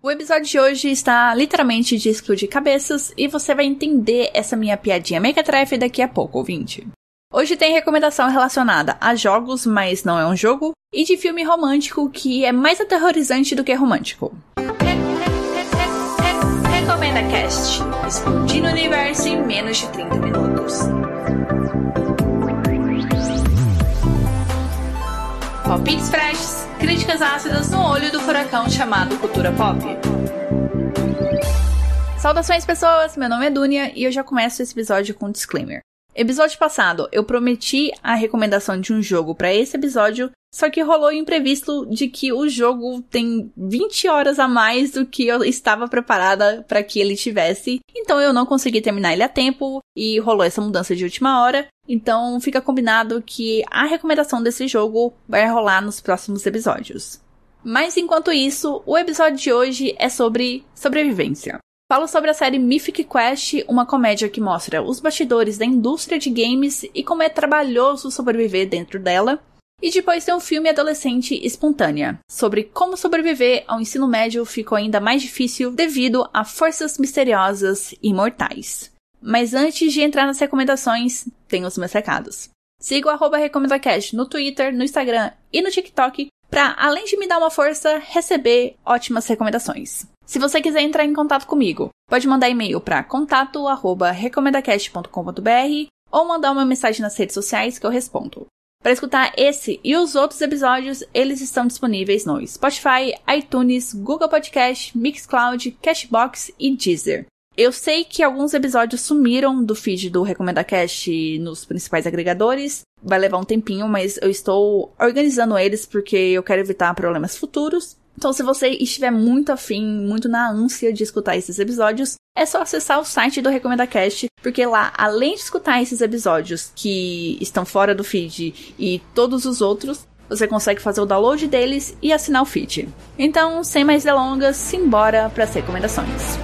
O episódio de hoje está literalmente de explodir cabeças e você vai entender essa minha piadinha mequetrefe daqui a pouco, ouvinte. Hoje tem recomendação relacionada a jogos, mas não é um jogo, e de filme romântico que é mais aterrorizante do que romântico. Recomenda Cast. Explodindo o universo em menos de 30 minutos. Palpites freshes, críticas ácidas no olho do furacão chamado cultura pop. Saudações pessoas, meu nome é Dunia e eu já começo esse episódio com um disclaimer. Episódio passado, eu prometi a recomendação de um jogo para esse episódio, só que rolou o imprevisto de que o jogo tem 20 horas a mais do que eu estava preparada para que ele tivesse. Então eu não consegui terminar ele a tempo e rolou essa mudança de última hora. Então fica combinado que a recomendação desse jogo vai rolar nos próximos episódios. Mas enquanto isso, o episódio de hoje é sobre sobrevivência. Falo sobre a série Mythic Quest, uma comédia que mostra os bastidores da indústria de games e como é trabalhoso sobreviver dentro dela. E depois tem um filme adolescente Espontânea, sobre como sobreviver ao ensino médio ficou ainda mais difícil devido a forças misteriosas e mortais. Mas antes de entrar nas recomendações, tem os meus recados. Siga o arroba RecomendaCast no Twitter, no Instagram e no TikTok para, além de me dar uma força, receber ótimas recomendações. Se você quiser entrar em contato comigo, pode mandar e-mail para contato@recomendacast.com.br ou mandar uma mensagem nas redes sociais que eu respondo. Para escutar esse e os outros episódios, eles estão disponíveis no Spotify, iTunes, Google Podcast, Mixcloud, Cashbox e Deezer. Eu sei que alguns episódios sumiram do feed do Recomenda Cast nos principais agregadores. Vai levar um tempinho, mas eu estou organizando eles porque eu quero evitar problemas futuros. Então, se você estiver muito afim, muito na ânsia de escutar esses episódios, é só acessar o site do Recomenda Cast, porque lá, além de escutar esses episódios que estão fora do feed e todos os outros, você consegue fazer o download deles e assinar o feed. Então, sem mais delongas, simbora para as recomendações.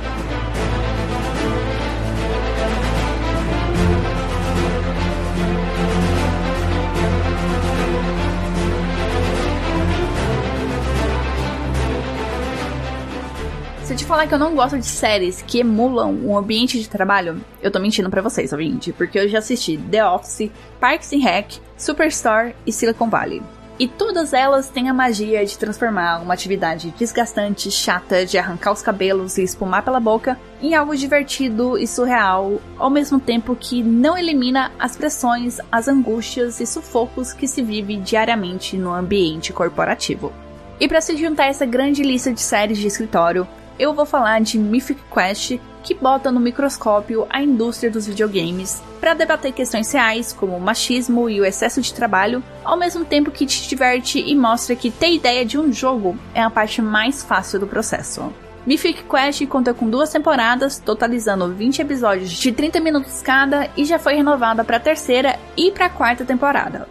Eu te falar que eu não gosto de séries que emulam um ambiente de trabalho, eu tô mentindo para vocês, ouvinte, porque eu já assisti The Office, Parks and Rec, Superstore e Silicon Valley. E todas elas têm a magia de transformar uma atividade desgastante, chata, de arrancar os cabelos e espumar pela boca, em algo divertido e surreal, ao mesmo tempo que não elimina as pressões, as angústias e sufocos que se vive diariamente no ambiente corporativo. E para se juntar a essa grande lista de séries de escritório, eu vou falar de Mythic Quest, que bota no microscópio a indústria dos videogames para debater questões reais como o machismo e o excesso de trabalho, ao mesmo tempo que te diverte e mostra que ter ideia de um jogo é a parte mais fácil do processo. Mythic Quest conta com duas temporadas, totalizando 20 episódios de 30 minutos cada e já foi renovada para a terceira e para a quarta temporada.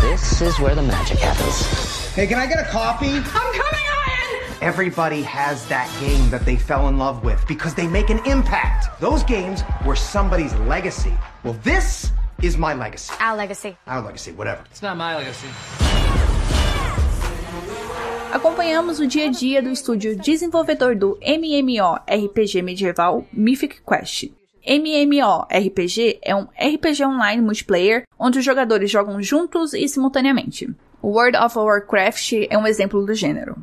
This is where the magic happens. Hey, can I get a coffee? I'm coming, Ian! Everybody has that game that they fell in love with because they make an impact. Those games were somebody's legacy. Well, this is my legacy. Our legacy. Our legacy, whatever. It's not my legacy. Acompanhamos o dia a dia do estúdio desenvolvedor do MMORPG medieval Mythic Quest. MMORPG é um RPG online multiplayer onde os jogadores jogam juntos e simultaneamente. World of Warcraft é um exemplo do gênero.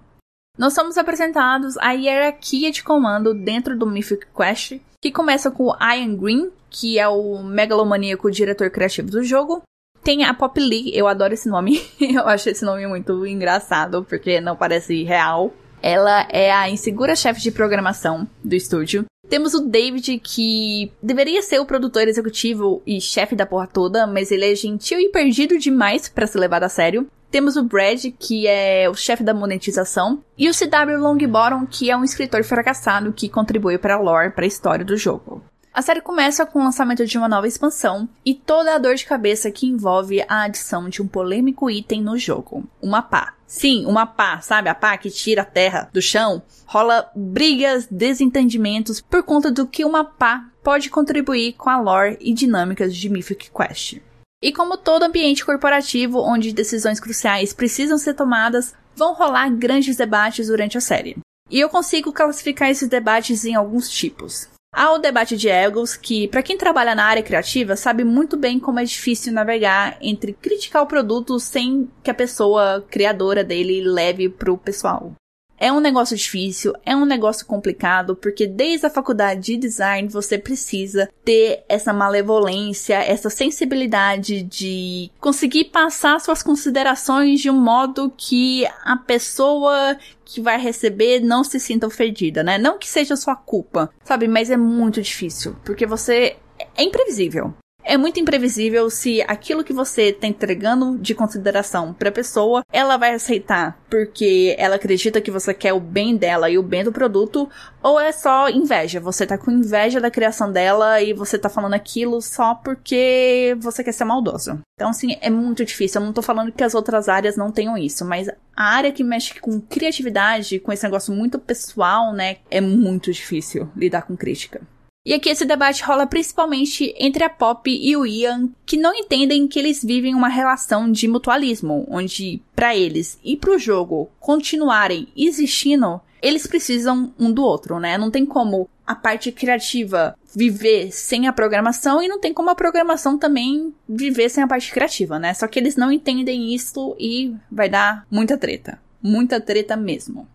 Nós somos apresentados a hierarquia de comando dentro do Mythic Quest, que começa com Ian Green, que é o megalomaníaco diretor criativo do jogo. Tem a Pop Lee, eu adoro esse nome, eu acho esse nome muito engraçado, porque não parece real. Ela é a insegura chefe de programação do estúdio. Temos o David, que deveria ser o produtor executivo e chefe da porra toda, mas ele é gentil e perdido demais para ser levado a sério. Temos o Brad, que é o chefe da monetização, e o CW Longbottom, que é um escritor fracassado que contribui para a lore, para a história do jogo. A série começa com o lançamento de uma nova expansão e toda a dor de cabeça que envolve a adição de um polêmico item no jogo, uma pá. Sim, uma pá, sabe? A pá que tira a terra do chão. Rola brigas, desentendimentos por conta do que uma pá pode contribuir com a lore e dinâmicas de Mythic Quest. E como todo ambiente corporativo onde decisões cruciais precisam ser tomadas, vão rolar grandes debates durante a série. E eu consigo classificar esses debates em alguns tipos. Há o debate de egos, que, para quem trabalha na área criativa, sabe muito bem como é difícil navegar entre criticar o produto sem que a pessoa criadora dele leve pro pessoal. É um negócio difícil, é um negócio complicado, porque desde a faculdade de design você precisa ter essa malevolência, essa sensibilidade de conseguir passar suas considerações de um modo que a pessoa que vai receber não se sinta ofendida, né? Não que seja sua culpa, sabe? Mas é muito difícil, porque você é imprevisível. É muito imprevisível se aquilo que você está entregando de consideração para a pessoa, ela vai aceitar porque ela acredita que você quer o bem dela e o bem do produto, ou é só inveja. Você tá com inveja da criação dela e você tá falando aquilo só porque você quer ser maldoso. Então, assim, é muito difícil. Eu não tô falando que as outras áreas não tenham isso, mas a área que mexe com criatividade, com esse negócio muito pessoal, né, é muito difícil lidar com crítica. E aqui esse debate rola principalmente entre a Pop e o Ian, que não entendem que eles vivem uma relação de mutualismo, onde para eles e para o jogo continuarem existindo, eles precisam um do outro, né? Não tem como a parte criativa viver sem a programação e não tem como a programação também viver sem a parte criativa, né? Só que eles não entendem isso e vai dar muita treta. Muita treta mesmo.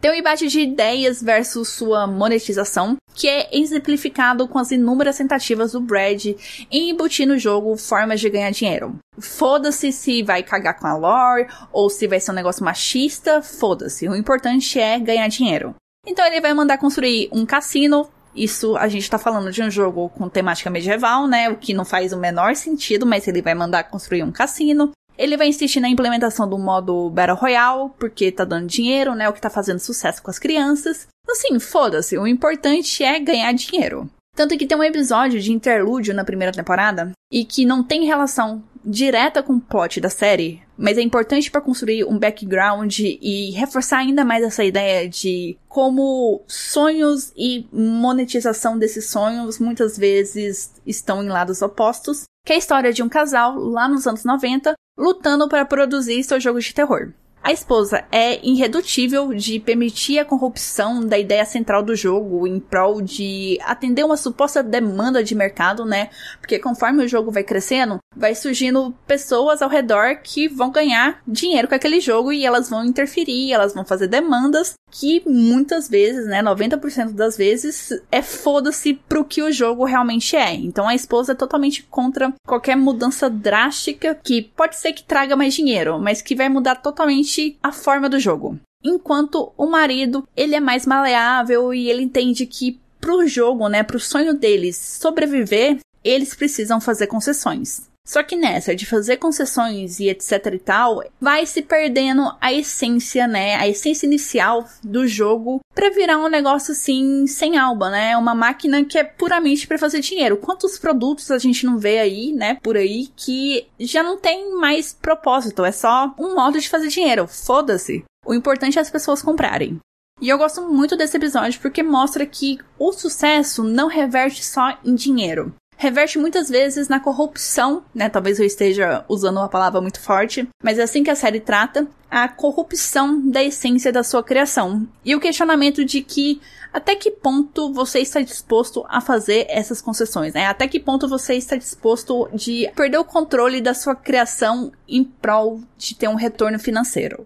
Tem o embate de ideias versus sua monetização, que é exemplificado com as inúmeras tentativas do Brad em embutir no jogo formas de ganhar dinheiro. Foda-se se vai cagar com a lore ou se vai ser um negócio machista, foda-se. O importante é ganhar dinheiro. Então ele vai mandar construir um cassino. Isso a gente tá falando de um jogo com temática medieval, né? O que não faz o menor sentido, mas ele vai mandar construir um cassino. Ele vai insistir na implementação do modo Battle Royale, porque tá dando dinheiro, né? O que tá fazendo sucesso com as crianças. Assim, foda-se, o importante é ganhar dinheiro. Tanto que tem um episódio de interlúdio na primeira temporada e que não tem relação direta com o plot da série, mas é importante para construir um background e reforçar ainda mais essa ideia de como sonhos e monetização desses sonhos muitas vezes estão em lados opostos, que é a história de um casal lá nos anos 90 lutando para produzir seu jogo de terror. A esposa é irredutível de permitir a corrupção da ideia central do jogo em prol de atender uma suposta demanda de mercado, né? Porque conforme o jogo vai crescendo, vai surgindo pessoas ao redor que vão ganhar dinheiro com aquele jogo e elas vão interferir, elas vão fazer demandas que muitas vezes, né, 90% das vezes é foda-se pro que o jogo realmente é. Então a esposa é totalmente contra qualquer mudança drástica que pode ser que traga mais dinheiro, mas que vai mudar totalmente a forma do jogo. Enquanto o marido, ele é mais maleável e ele entende que pro jogo, né, pro sonho deles sobreviver, eles precisam fazer concessões. Só que nessa de fazer concessões e etc e tal, vai se perdendo a essência, né? A essência inicial do jogo para virar um negócio assim sem alma, né? Uma máquina que é puramente para fazer dinheiro. Quantos produtos a gente não vê aí, né? Por aí que já não tem mais propósito, é só um modo de fazer dinheiro. Foda-se. O importante é as pessoas comprarem. E eu gosto muito desse episódio porque mostra que o sucesso não reverte só em dinheiro reverte muitas vezes na corrupção, né? Talvez eu esteja usando uma palavra muito forte, mas é assim que a série trata a corrupção da essência da sua criação e o questionamento de que até que ponto você está disposto a fazer essas concessões, né? Até que ponto você está disposto de perder o controle da sua criação em prol de ter um retorno financeiro.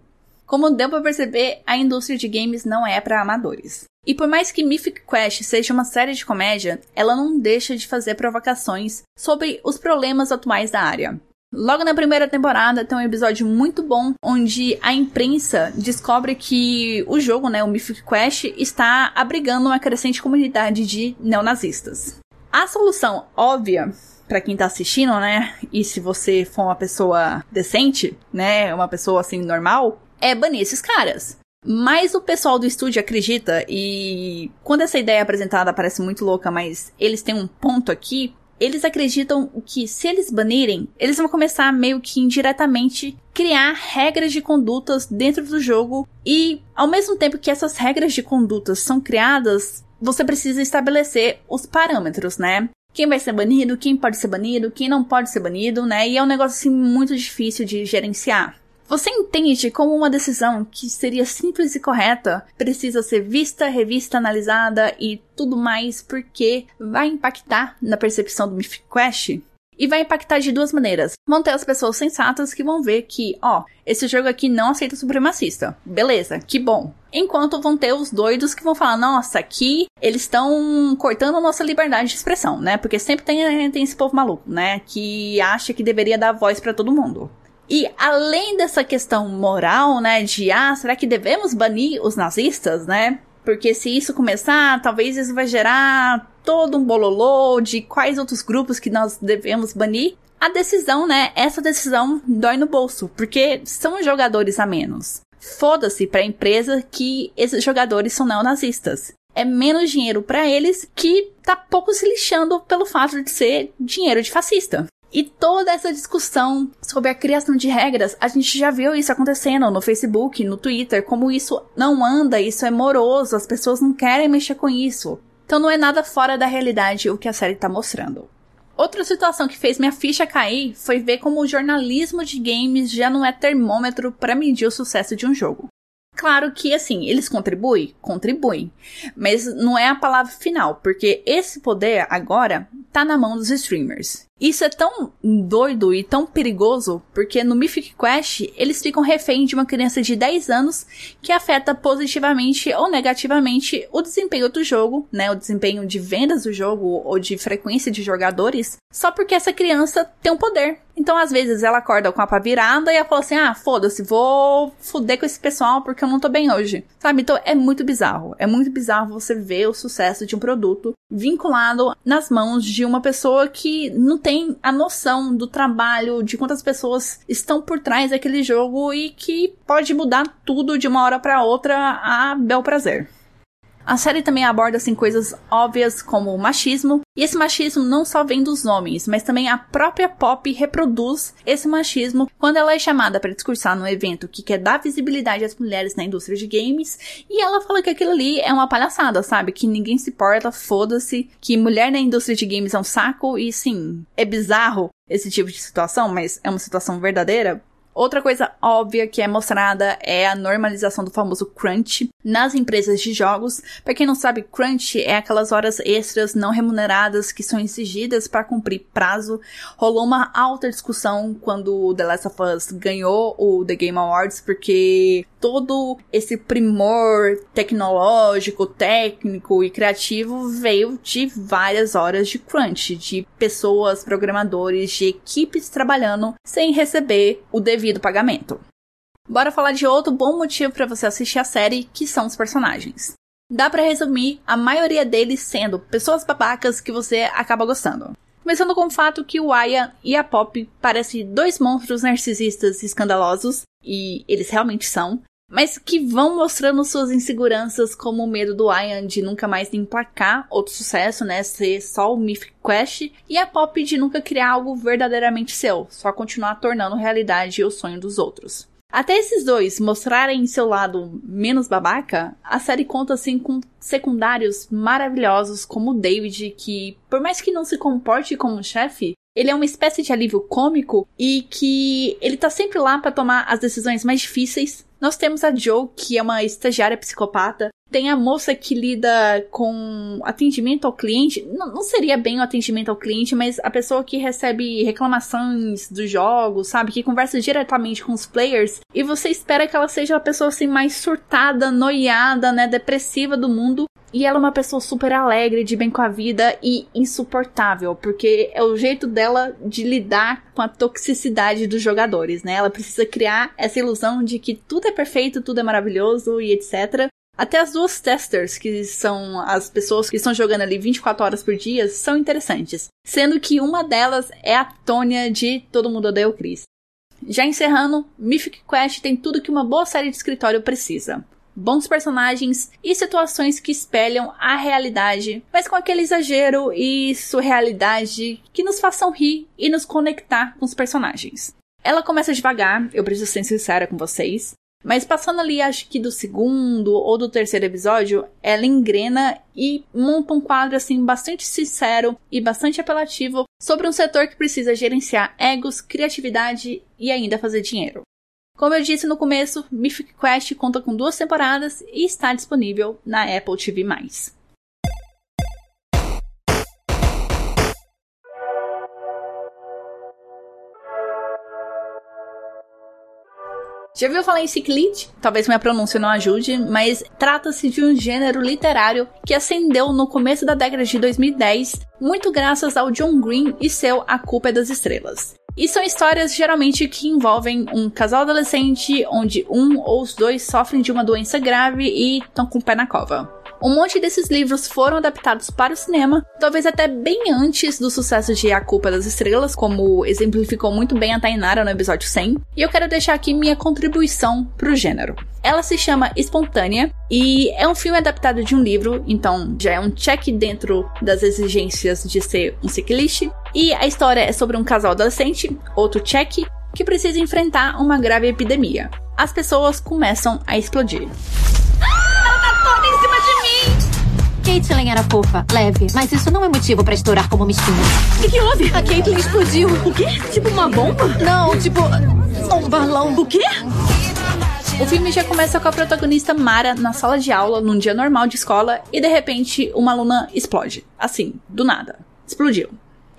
Como deu para perceber, a indústria de games não é para amadores. E por mais que Mythic Quest seja uma série de comédia, ela não deixa de fazer provocações sobre os problemas atuais da área. Logo na primeira temporada tem um episódio muito bom onde a imprensa descobre que o jogo, né, o Mythic Quest, está abrigando uma crescente comunidade de neonazistas. A solução óbvia para quem tá assistindo, né, e se você for uma pessoa decente, né, uma pessoa assim normal, é banir esses caras. Mas o pessoal do estúdio acredita, e quando essa ideia é apresentada parece muito louca, mas eles têm um ponto aqui. Eles acreditam que se eles banirem, eles vão começar meio que indiretamente criar regras de condutas dentro do jogo e ao mesmo tempo que essas regras de condutas são criadas, você precisa estabelecer os parâmetros, né? Quem vai ser banido, quem pode ser banido, quem não pode ser banido, né? E é um negócio assim muito difícil de gerenciar Você entende como uma decisão que seria simples e correta precisa ser vista, revista, analisada e tudo mais porque vai impactar na percepção do Mythic Quest? E vai impactar de duas maneiras. Vão ter as pessoas sensatas que vão ver que, ó, esse jogo aqui não aceita supremacista. Beleza, que bom. Enquanto vão ter os doidos que vão falar, nossa, aqui eles estão cortando a nossa liberdade de expressão, né? Porque sempre tem, tem esse povo maluco, né? Que acha que deveria dar voz para todo mundo. E além dessa questão moral, né, de ah, será que devemos banir os nazistas, né? Porque se isso começar, talvez isso vai gerar todo um bololô de quais outros grupos que nós devemos banir. A decisão, né? Essa decisão dói no bolso, porque são jogadores a menos. Foda-se pra empresa que esses jogadores são neonazistas. É menos dinheiro para eles que tá pouco se lixando pelo fato de ser dinheiro de fascista. E toda essa discussão sobre a criação de regras, a gente já viu isso acontecendo no Facebook, no Twitter, como isso não anda, isso é moroso, as pessoas não querem mexer com isso. Então não é nada fora da realidade o que a série tá mostrando. Outra situação que fez minha ficha cair foi ver como o jornalismo de games já não é termômetro para medir o sucesso de um jogo. Claro que, assim, eles contribuem? Contribuem. Mas não é a palavra final, porque esse poder agora tá na mão dos streamers. Isso é tão doido e tão perigoso porque no Mythic Quest eles ficam refém de uma criança de 10 anos que afeta positivamente ou negativamente o desempenho do jogo, né? O desempenho de vendas do jogo ou de frequência de jogadores, só porque essa criança tem um poder. Então, às vezes, ela acorda com a pá virada e ela fala assim: ah, foda-se, vou fuder com esse pessoal porque eu não tô bem hoje. Sabe? Então, é muito bizarro. É muito bizarro você ver o sucesso de um produto vinculado nas mãos de uma pessoa que não tem a noção do trabalho, de quantas pessoas estão por trás daquele jogo e que pode mudar tudo de uma hora para outra a bel prazer. A série também aborda assim coisas óbvias como o machismo, e esse machismo não só vem dos homens, mas também a própria Pop reproduz esse machismo quando ela é chamada para discursar num evento que quer dar visibilidade às mulheres na indústria de games, e ela fala que aquilo ali é uma palhaçada, sabe? Que ninguém se importa, foda-se, que mulher na indústria de games é um saco, e sim, é bizarro esse tipo de situação, mas é uma situação verdadeira, Outra coisa óbvia que é mostrada é a normalização do famoso crunch nas empresas de jogos. Para quem não sabe, crunch é aquelas horas extras não remuneradas que são exigidas para cumprir prazo. Rolou uma alta discussão quando The Last of Us ganhou o The Game Awards porque todo esse primor tecnológico, técnico e criativo veio de várias horas de crunch, de pessoas, programadores, de equipes trabalhando sem receber o devido pagamento. Bora falar de outro bom motivo para você assistir a série, que são os personagens. Dá para resumir a maioria deles sendo pessoas babacas que você acaba gostando. Começando com o fato que o Aya e a Pop parecem dois monstros narcisistas escandalosos, e eles realmente são, mas que vão mostrando suas inseguranças, como o medo do Ian de nunca mais emplacar outro sucesso, né? Ser só o Mythic Quest, e a Pop de nunca criar algo verdadeiramente seu, só continuar tornando realidade o sonho dos outros. Até esses dois mostrarem seu lado menos babaca, a série conta assim com secundários maravilhosos como o David, que, por mais que não se comporte como chefe, ele é uma espécie de alívio cômico e que ele tá sempre lá para tomar as decisões mais difíceis. Nós temos a Joe, que é uma estagiária psicopata. Tem a moça que lida com atendimento ao cliente. Não, não seria bem o atendimento ao cliente, mas a pessoa que recebe reclamações dos jogos, sabe? Que conversa diretamente com os players. E você espera que ela seja a pessoa assim mais surtada, noiada, né? Depressiva do mundo. E ela é uma pessoa super alegre, de bem com a vida e insuportável, porque é o jeito dela de lidar com a toxicidade dos jogadores, né? Ela precisa criar essa ilusão de que tudo é perfeito, tudo é maravilhoso e etc. Até as duas testers, que são as pessoas que estão jogando ali 24 horas por dia, são interessantes. Sendo que uma delas é a Tônia de Todo Mundo Odeia o Chris. Já encerrando, Mythic Quest tem tudo que uma boa série de escritório precisa bons personagens e situações que espelham a realidade, mas com aquele exagero e surrealidade que nos façam rir e nos conectar com os personagens. Ela começa devagar, eu preciso ser sincera com vocês, mas passando ali, acho que do segundo ou do terceiro episódio, ela engrena e monta um quadro assim bastante sincero e bastante apelativo sobre um setor que precisa gerenciar egos, criatividade e ainda fazer dinheiro. Como eu disse no começo, Mythic Quest conta com duas temporadas e está disponível na Apple TV+. Já viu falar em ciclite? Talvez minha pronúncia não ajude, mas trata-se de um gênero literário que ascendeu no começo da década de 2010, muito graças ao John Green e seu A Culpa é das Estrelas. E são histórias geralmente que envolvem um casal adolescente onde um ou os dois sofrem de uma doença grave e estão com o pé na cova. Um monte desses livros foram adaptados para o cinema, talvez até bem antes do sucesso de A Culpa das Estrelas, como exemplificou muito bem a Tainara no episódio 100. E eu quero deixar aqui minha contribuição pro gênero. Ela se chama Espontânea e é um filme adaptado de um livro, então já é um check dentro das exigências de ser um ciclista. E a história é sobre um casal adolescente, outro check, que precisa enfrentar uma grave epidemia. As pessoas começam a explodir. Caitlyn era fofa, leve, mas isso não é motivo para estourar como uma espinha. O que, que houve? A Caitlyn explodiu. O quê? Tipo uma bomba? Não, tipo um balão. O quê? O filme já começa com a protagonista Mara na sala de aula num dia normal de escola e de repente uma aluna explode. Assim, do nada. Explodiu.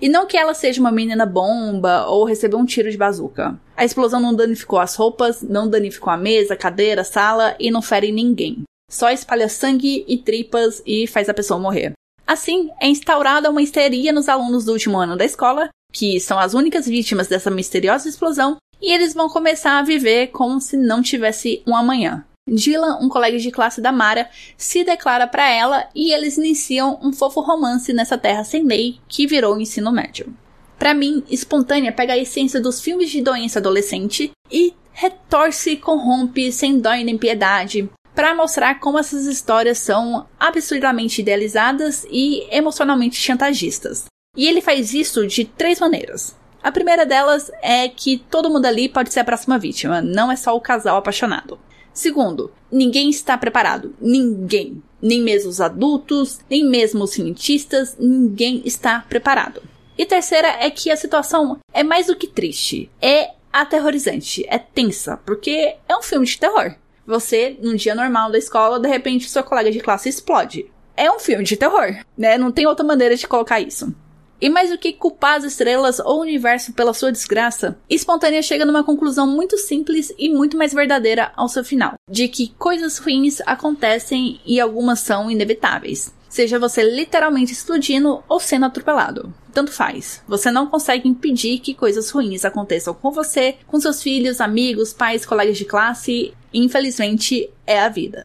E não que ela seja uma menina bomba ou recebeu um tiro de bazuca. A explosão não danificou as roupas, não danificou a mesa, cadeira, sala e não fere ninguém só espalha sangue e tripas e faz a pessoa morrer. Assim, é instaurada uma histeria nos alunos do último ano da escola, que são as únicas vítimas dessa misteriosa explosão, e eles vão começar a viver como se não tivesse um amanhã. Dylan, um colega de classe da Mara, se declara para ela e eles iniciam um fofo romance nessa terra sem lei que virou o ensino médio. Para mim, Espontânea pega a essência dos filmes de doença adolescente e retorce e corrompe sem dó nem piedade, para mostrar como essas histórias são absurdamente idealizadas e emocionalmente chantagistas. E ele faz isso de três maneiras. A primeira delas é que todo mundo ali pode ser a próxima vítima, não é só o casal apaixonado. Segundo, ninguém está preparado. Ninguém. Nem mesmo os adultos, nem mesmo os cientistas, ninguém está preparado. E terceira é que a situação é mais do que triste. É aterrorizante, é tensa, porque é um filme de terror. Você, num dia normal da escola, de repente sua colega de classe explode. É um filme de terror, né? Não tem outra maneira de colocar isso. E mais do que culpar as estrelas ou o universo pela sua desgraça, Espontânea chega numa conclusão muito simples e muito mais verdadeira ao seu final: de que coisas ruins acontecem e algumas são inevitáveis. Seja você literalmente explodindo ou sendo atropelado. Tanto faz. Você não consegue impedir que coisas ruins aconteçam com você, com seus filhos, amigos, pais, colegas de classe. Infelizmente, é a vida.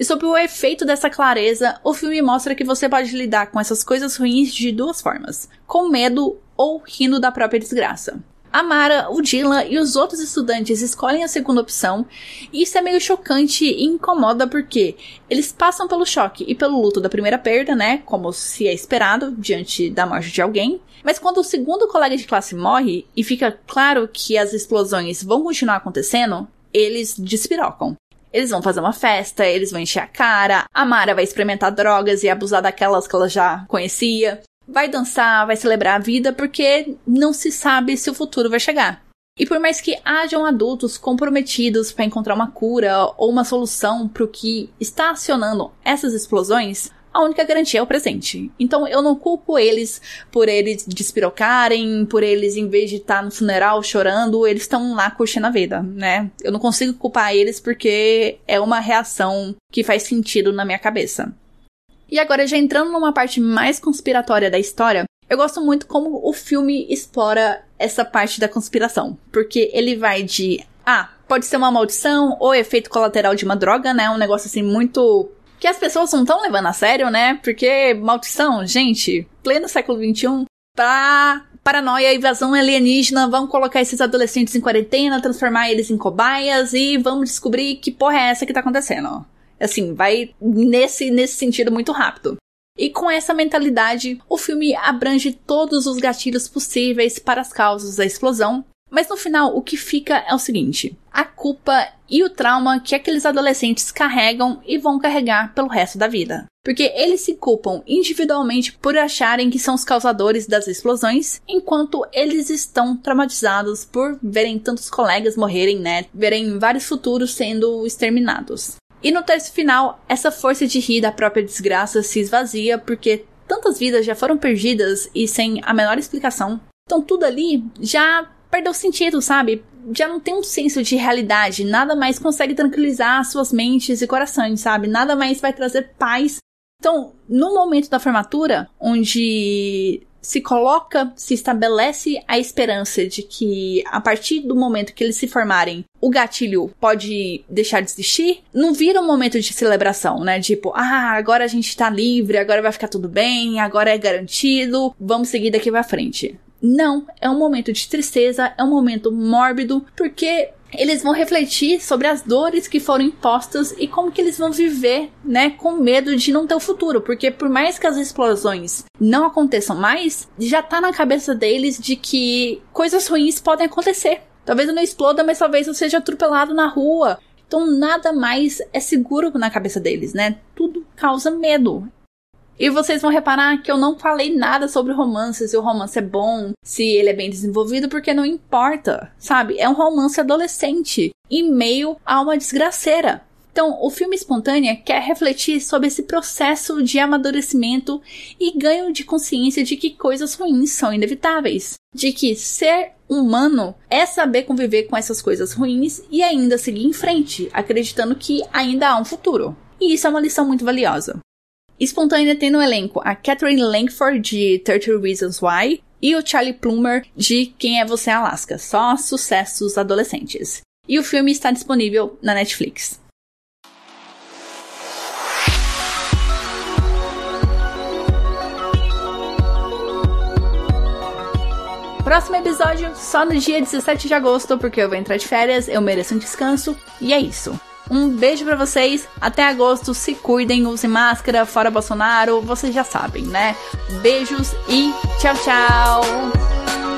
E sobre o efeito dessa clareza, o filme mostra que você pode lidar com essas coisas ruins de duas formas: com medo ou rindo da própria desgraça. A Mara, o Dylan e os outros estudantes escolhem a segunda opção, e isso é meio chocante e incomoda porque eles passam pelo choque e pelo luto da primeira perda, né? Como se é esperado diante da morte de alguém. Mas quando o segundo colega de classe morre e fica claro que as explosões vão continuar acontecendo, eles despirocam. Eles vão fazer uma festa, eles vão encher a cara, a Mara vai experimentar drogas e abusar daquelas que ela já conhecia vai dançar, vai celebrar a vida, porque não se sabe se o futuro vai chegar. E por mais que hajam adultos comprometidos para encontrar uma cura ou uma solução para o que está acionando essas explosões, a única garantia é o presente. Então eu não culpo eles por eles despirocarem, por eles, em vez de estar no funeral chorando, eles estão lá curtindo a vida, né? Eu não consigo culpar eles porque é uma reação que faz sentido na minha cabeça. E agora, já entrando numa parte mais conspiratória da história, eu gosto muito como o filme explora essa parte da conspiração. Porque ele vai de. Ah, pode ser uma maldição ou efeito colateral de uma droga, né? Um negócio assim muito. Que as pessoas não estão levando a sério, né? Porque maldição, gente, pleno século XXI, pra paranoia, invasão alienígena, vamos colocar esses adolescentes em quarentena, transformar eles em cobaias e vamos descobrir que porra é essa que tá acontecendo. Assim, vai nesse, nesse sentido muito rápido. E com essa mentalidade, o filme abrange todos os gatilhos possíveis para as causas da explosão. Mas no final, o que fica é o seguinte: a culpa e o trauma que aqueles adolescentes carregam e vão carregar pelo resto da vida. porque eles se culpam individualmente por acharem que são os causadores das explosões, enquanto eles estão traumatizados por verem tantos colegas morrerem, né? Verem vários futuros sendo exterminados. E no texto final, essa força de rir da própria desgraça se esvazia porque tantas vidas já foram perdidas e sem a menor explicação. Então tudo ali já perdeu sentido, sabe? Já não tem um senso de realidade, nada mais consegue tranquilizar suas mentes e corações, sabe? Nada mais vai trazer paz. Então, no momento da formatura, onde se coloca, se estabelece a esperança de que a partir do momento que eles se formarem, o gatilho pode deixar de existir, não vira um momento de celebração, né? Tipo, ah, agora a gente tá livre, agora vai ficar tudo bem, agora é garantido, vamos seguir daqui pra frente. Não, é um momento de tristeza, é um momento mórbido, porque eles vão refletir sobre as dores que foram impostas e como que eles vão viver, né, com medo de não ter o futuro, porque por mais que as explosões não aconteçam mais, já tá na cabeça deles de que coisas ruins podem acontecer. Talvez eu não exploda, mas talvez eu seja atropelado na rua. Então nada mais é seguro na cabeça deles, né? Tudo causa medo. E vocês vão reparar que eu não falei nada sobre romance, se o romance é bom, se ele é bem desenvolvido, porque não importa, sabe? É um romance adolescente, em meio a uma desgraceira. Então, o filme Espontânea quer refletir sobre esse processo de amadurecimento e ganho de consciência de que coisas ruins são inevitáveis. De que ser humano é saber conviver com essas coisas ruins e ainda seguir em frente, acreditando que ainda há um futuro. E isso é uma lição muito valiosa. Espontânea tem no elenco a Catherine Langford de 30 Reasons Why e o Charlie Plummer de Quem é Você Alaska, só sucessos adolescentes. E o filme está disponível na Netflix. Próximo episódio só no dia 17 de agosto, porque eu vou entrar de férias, eu mereço um descanso, e é isso. Um beijo para vocês. Até agosto. Se cuidem, usem máscara, fora Bolsonaro. Vocês já sabem, né? Beijos e tchau, tchau.